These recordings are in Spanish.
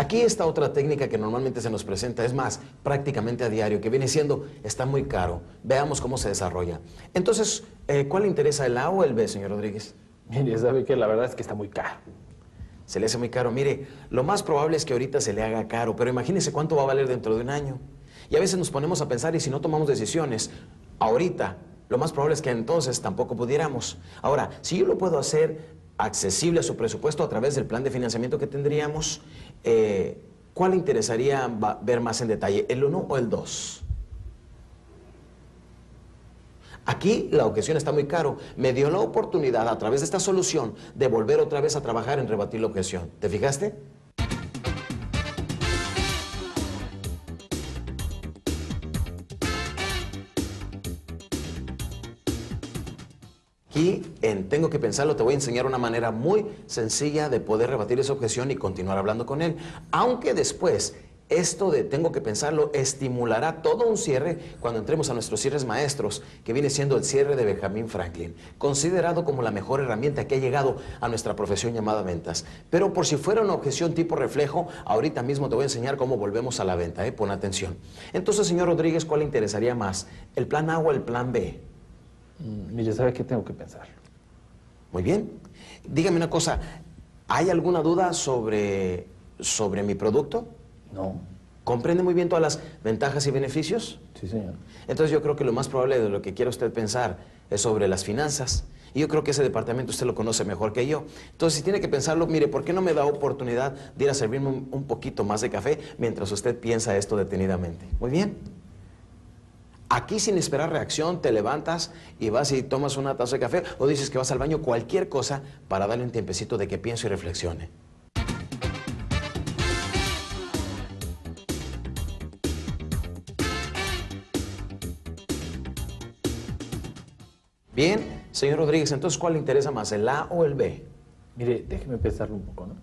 Aquí está otra técnica que normalmente se nos presenta, es más, prácticamente a diario, que viene siendo, está muy caro. Veamos cómo se desarrolla. Entonces, eh, ¿cuál le interesa, el A o el B, señor Rodríguez? Mire, sabe que la verdad es que está muy caro. Se le hace muy caro. Mire, lo más probable es que ahorita se le haga caro, pero imagínese cuánto va a valer dentro de un año. Y a veces nos ponemos a pensar, y si no tomamos decisiones, ahorita, lo más probable es que entonces tampoco pudiéramos. Ahora, si yo lo puedo hacer accesible a su presupuesto a través del plan de financiamiento que tendríamos, eh, ¿cuál le interesaría ver más en detalle, el 1 o el 2? Aquí la objeción está muy caro. Me dio la oportunidad a través de esta solución de volver otra vez a trabajar en rebatir la objeción. ¿Te fijaste? Aquí, en Tengo que pensarlo, te voy a enseñar una manera muy sencilla de poder rebatir esa objeción y continuar hablando con él. Aunque después, esto de Tengo que pensarlo estimulará todo un cierre cuando entremos a nuestros cierres maestros, que viene siendo el cierre de Benjamin Franklin, considerado como la mejor herramienta que ha llegado a nuestra profesión llamada ventas. Pero por si fuera una objeción tipo reflejo, ahorita mismo te voy a enseñar cómo volvemos a la venta, ¿eh? pon atención. Entonces, señor Rodríguez, ¿cuál le interesaría más? ¿El plan A o el plan B? Mm, mire, ¿sabe qué tengo que pensar? Muy bien. Dígame una cosa, ¿hay alguna duda sobre, sobre mi producto? No. ¿Comprende muy bien todas las ventajas y beneficios? Sí, señor. Entonces yo creo que lo más probable de lo que quiera usted pensar es sobre las finanzas. Y yo creo que ese departamento usted lo conoce mejor que yo. Entonces, si tiene que pensarlo, mire, ¿por qué no me da oportunidad de ir a servirme un, un poquito más de café mientras usted piensa esto detenidamente? Muy bien. Aquí sin esperar reacción te levantas y vas y tomas una taza de café o dices que vas al baño, cualquier cosa para darle un tiempecito de que piense y reflexione. Bien, señor Rodríguez, entonces ¿cuál le interesa más, el A o el B? Mire, déjeme pensarlo un poco, ¿no?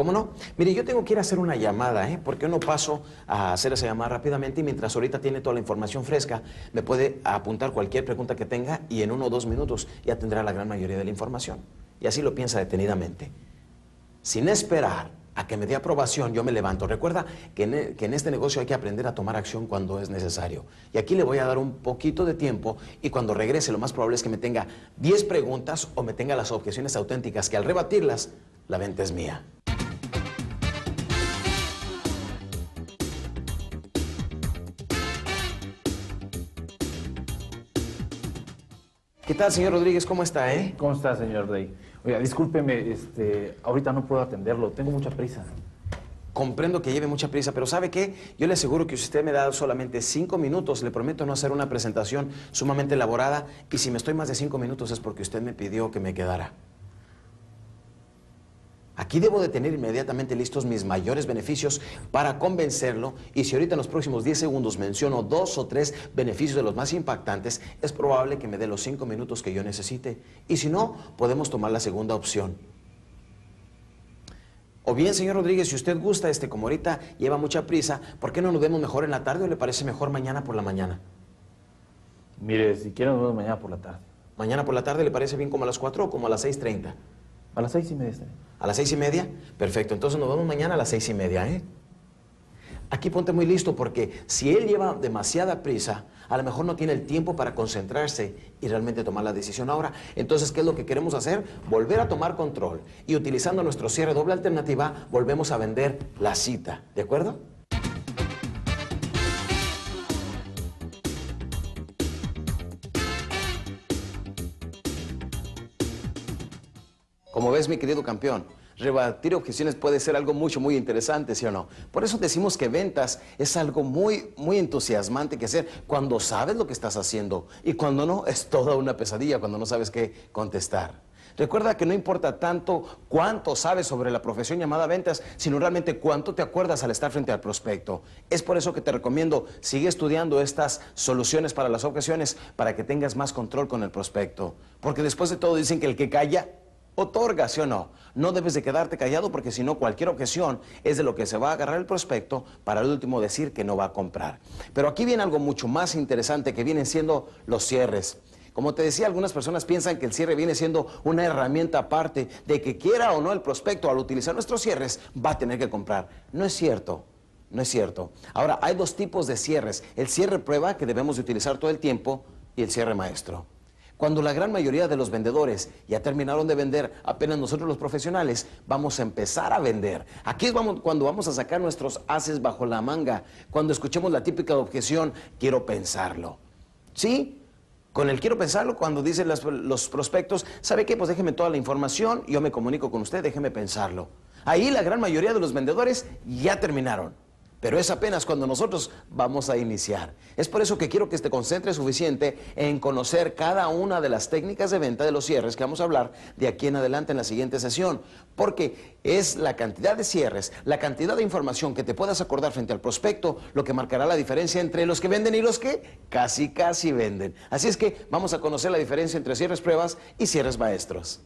¿Cómo no? Mire, yo tengo que ir a hacer una llamada, ¿eh? Porque no paso a hacer esa llamada rápidamente y mientras ahorita tiene toda la información fresca, me puede apuntar cualquier pregunta que tenga y en uno o dos minutos ya tendrá la gran mayoría de la información. Y así lo piensa detenidamente. Sin esperar a que me dé aprobación, yo me levanto. Recuerda que en, e, que en, este negocio hay que aprender a tomar acción cuando es necesario. Y aquí le voy a dar un poquito de tiempo y cuando regrese lo más probable es que me tenga 10 preguntas o me tenga las objeciones auténticas que al rebatirlas, la venta es mía. ¿Qué tal, señor Rodríguez? ¿Cómo está, eh? ¿Cómo está, señor Rey? Oiga, discúlpeme, este, ahorita no puedo atenderlo, tengo mucha prisa. Comprendo que lleve mucha prisa, pero ¿sabe qué? Yo le aseguro que si usted me da solamente cinco minutos, le prometo no hacer una presentación sumamente elaborada, y si me estoy más de cinco minutos es porque usted me pidió que me quedara. Aquí debo de tener inmediatamente listos mis mayores beneficios para convencerlo y si ahorita en los próximos 10 segundos menciono dos o tres beneficios de los más impactantes, es probable que me dé los cinco minutos que yo necesite. Y si no, podemos tomar la segunda opción. O bien, señor Rodríguez, si usted gusta, este, como ahorita lleva mucha prisa, ¿por qué no nos vemos mejor en la tarde o le parece mejor mañana por la mañana? Mire, si quiere nos vemos mañana por la tarde. ¿Mañana por la tarde le parece bien como a las 4 o como a las 6.30? A las seis y media. ¿A las seis y media? Perfecto. Entonces nos vemos mañana a las seis y media, ¿eh? Aquí ponte muy listo porque si él lleva demasiada prisa, a lo mejor no tiene el tiempo para concentrarse y realmente tomar la decisión ahora. Entonces, ¿qué es lo que queremos hacer? Volver a tomar control y utilizando nuestro cierre doble alternativa, volvemos a vender la cita. ¿De acuerdo? Como ves, mi querido campeón, rebatir objeciones puede ser algo mucho, muy interesante, ¿sí o no? Por eso decimos que ventas es algo muy, muy entusiasmante que hacer cuando sabes lo que estás haciendo y cuando no, es toda una pesadilla cuando no sabes qué contestar. Recuerda que no importa tanto cuánto sabes sobre la profesión llamada ventas, sino realmente cuánto te acuerdas al estar frente al prospecto. Es por eso que te recomiendo, sigue estudiando estas soluciones para las objeciones para que tengas más control con el prospecto. Porque después de todo dicen que el que calla otorga, ¿sí o no? No debes de quedarte callado porque si no cualquier objeción es de lo que se va a agarrar el prospecto para el último decir que no va a comprar. Pero aquí viene algo mucho más interesante que vienen siendo los cierres. Como te decía, algunas personas piensan que el cierre viene siendo una herramienta aparte de que quiera o no el prospecto al utilizar nuestros cierres va a tener que comprar. No es cierto. No es cierto. Ahora, hay dos tipos de cierres. El cierre prueba, que debemos de utilizar todo el tiempo, y el cierre maestro. Cuando la gran mayoría de los vendedores ya terminaron de vender, apenas nosotros los profesionales vamos a empezar a vender. Aquí es cuando vamos a sacar nuestros haces bajo la manga, cuando escuchemos la típica objeción, quiero pensarlo. ¿Sí? Con el quiero pensarlo, cuando dicen los prospectos, ¿sabe qué? Pues déjeme toda la información, yo me comunico con usted, déjeme pensarlo. Ahí la gran mayoría de los vendedores ya terminaron. Pero es apenas cuando nosotros vamos a iniciar. Es por eso que quiero que te concentres suficiente en conocer cada una de las técnicas de venta de los cierres que vamos a hablar de aquí en adelante en la siguiente sesión. Porque es la cantidad de cierres, la cantidad de información que te puedas acordar frente al prospecto lo que marcará la diferencia entre los que venden y los que casi casi venden. Así es que vamos a conocer la diferencia entre cierres pruebas y cierres maestros.